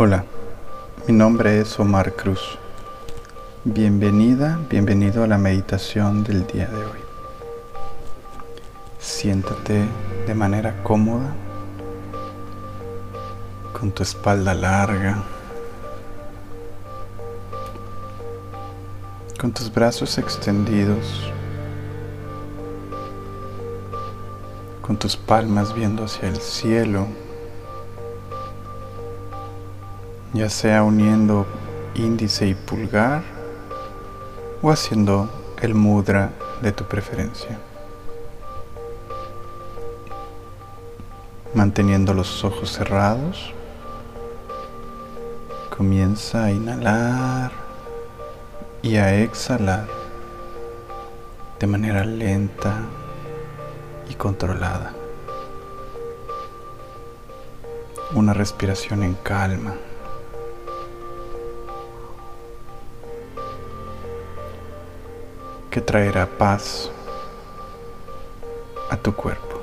Hola, mi nombre es Omar Cruz. Bienvenida, bienvenido a la meditación del día de hoy. Siéntate de manera cómoda, con tu espalda larga, con tus brazos extendidos, con tus palmas viendo hacia el cielo, ya sea uniendo índice y pulgar o haciendo el mudra de tu preferencia. Manteniendo los ojos cerrados, comienza a inhalar y a exhalar de manera lenta y controlada. Una respiración en calma. Que traerá paz a tu cuerpo.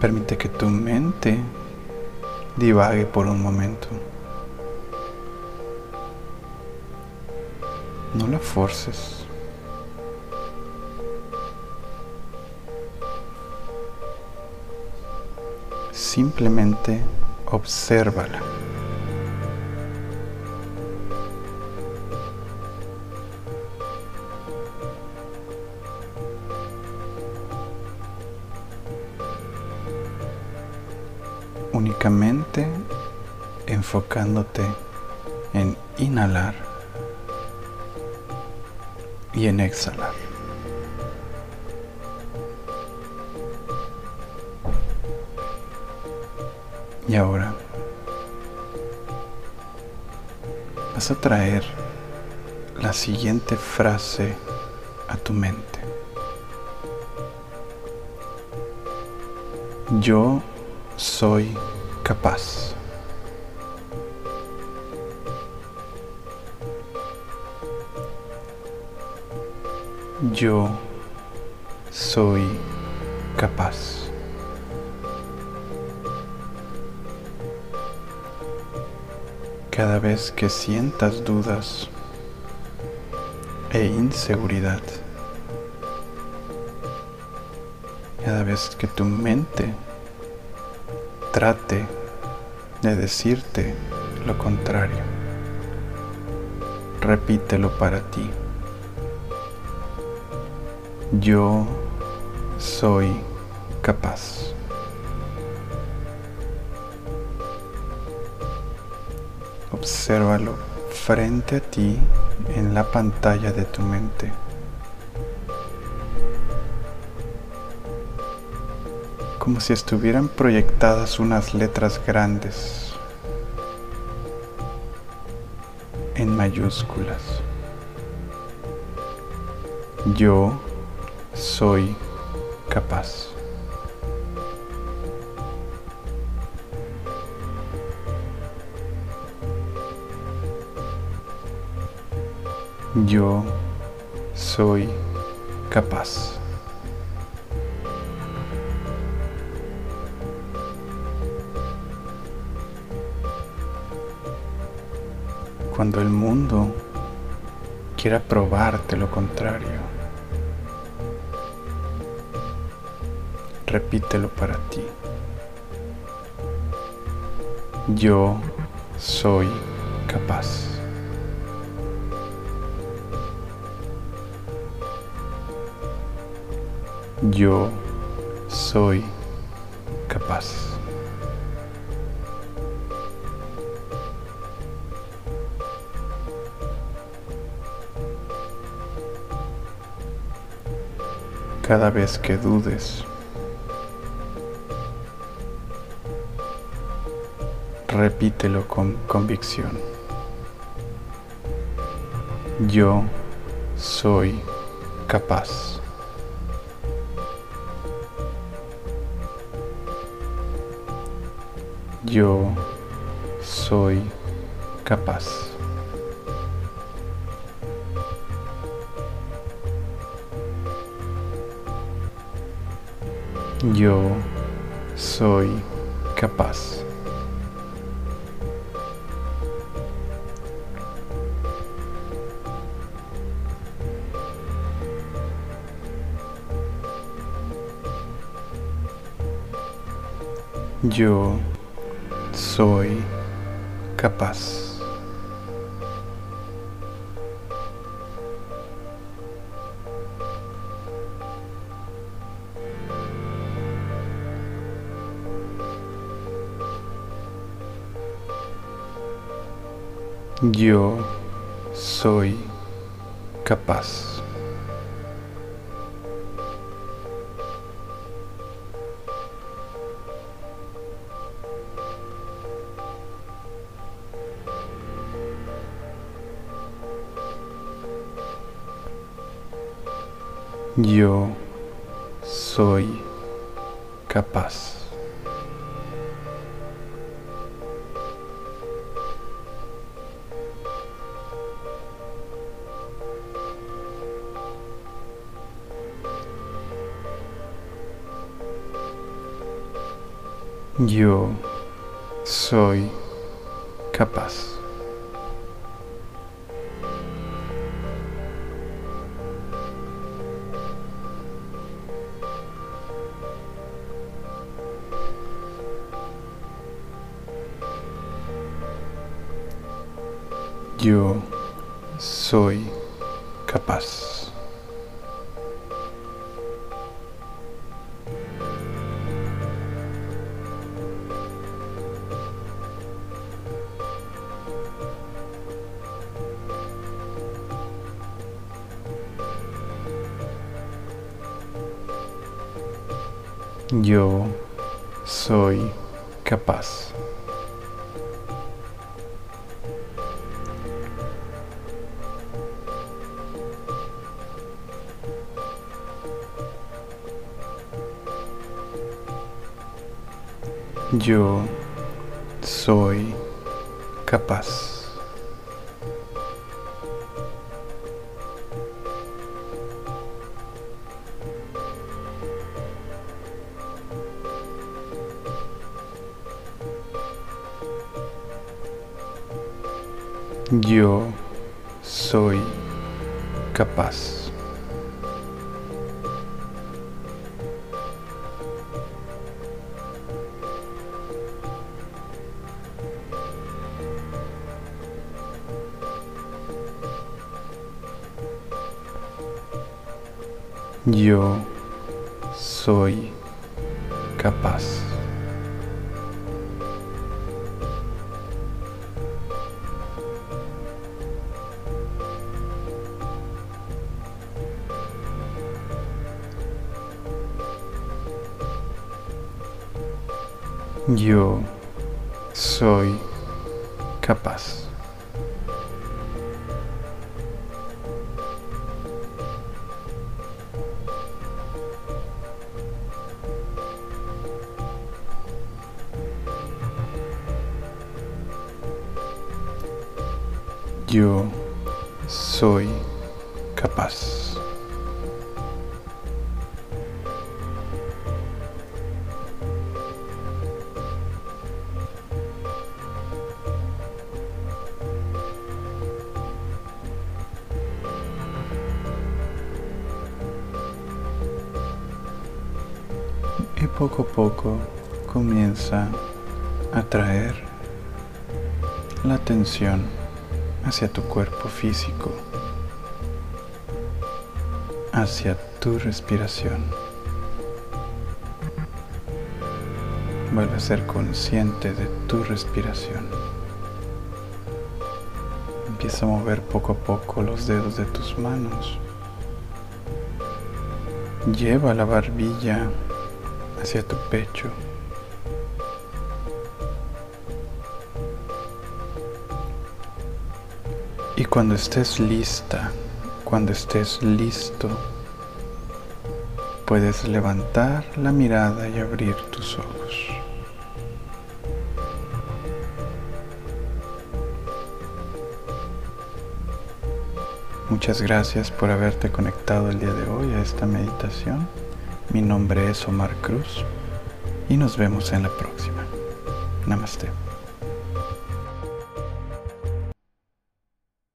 Permite que tu mente divague por un momento. No la forces. Simplemente obsérvala. únicamente enfocándote en inhalar y en exhalar. Y ahora vas a traer la siguiente frase a tu mente. Yo soy capaz. Yo soy capaz. Cada vez que sientas dudas e inseguridad, cada vez que tu mente trate de decirte lo contrario. Repítelo para ti. Yo soy capaz. Obsérvalo frente a ti en la pantalla de tu mente. como si estuvieran proyectadas unas letras grandes en mayúsculas. Yo soy capaz. Yo soy capaz. cuando el mundo quiera probarte lo contrario. Repítelo para ti. Yo soy capaz. Yo soy capaz. cada vez que dudes. Repítelo con convicción. Yo soy capaz. Yo soy capaz. Yo soy capaz. Yo soy capaz. Yo soy capaz. Yo soy capaz. Yo soy capaz. Yo soy capaz. Yo soy capaz. Yo soy capaz. Yo soy capaz. Yo soy capaz. Yo soy capaz. Yo soy capaz. y poco a poco comienza a traer la atención hacia tu cuerpo físico, hacia tu respiración. Vuelve a ser consciente de tu respiración. Empieza a mover poco a poco los dedos de tus manos. Lleva la barbilla hacia tu pecho. Y cuando estés lista, cuando estés listo, puedes levantar la mirada y abrir tus ojos. Muchas gracias por haberte conectado el día de hoy a esta meditación. Mi nombre es Omar Cruz y nos vemos en la próxima. Namaste.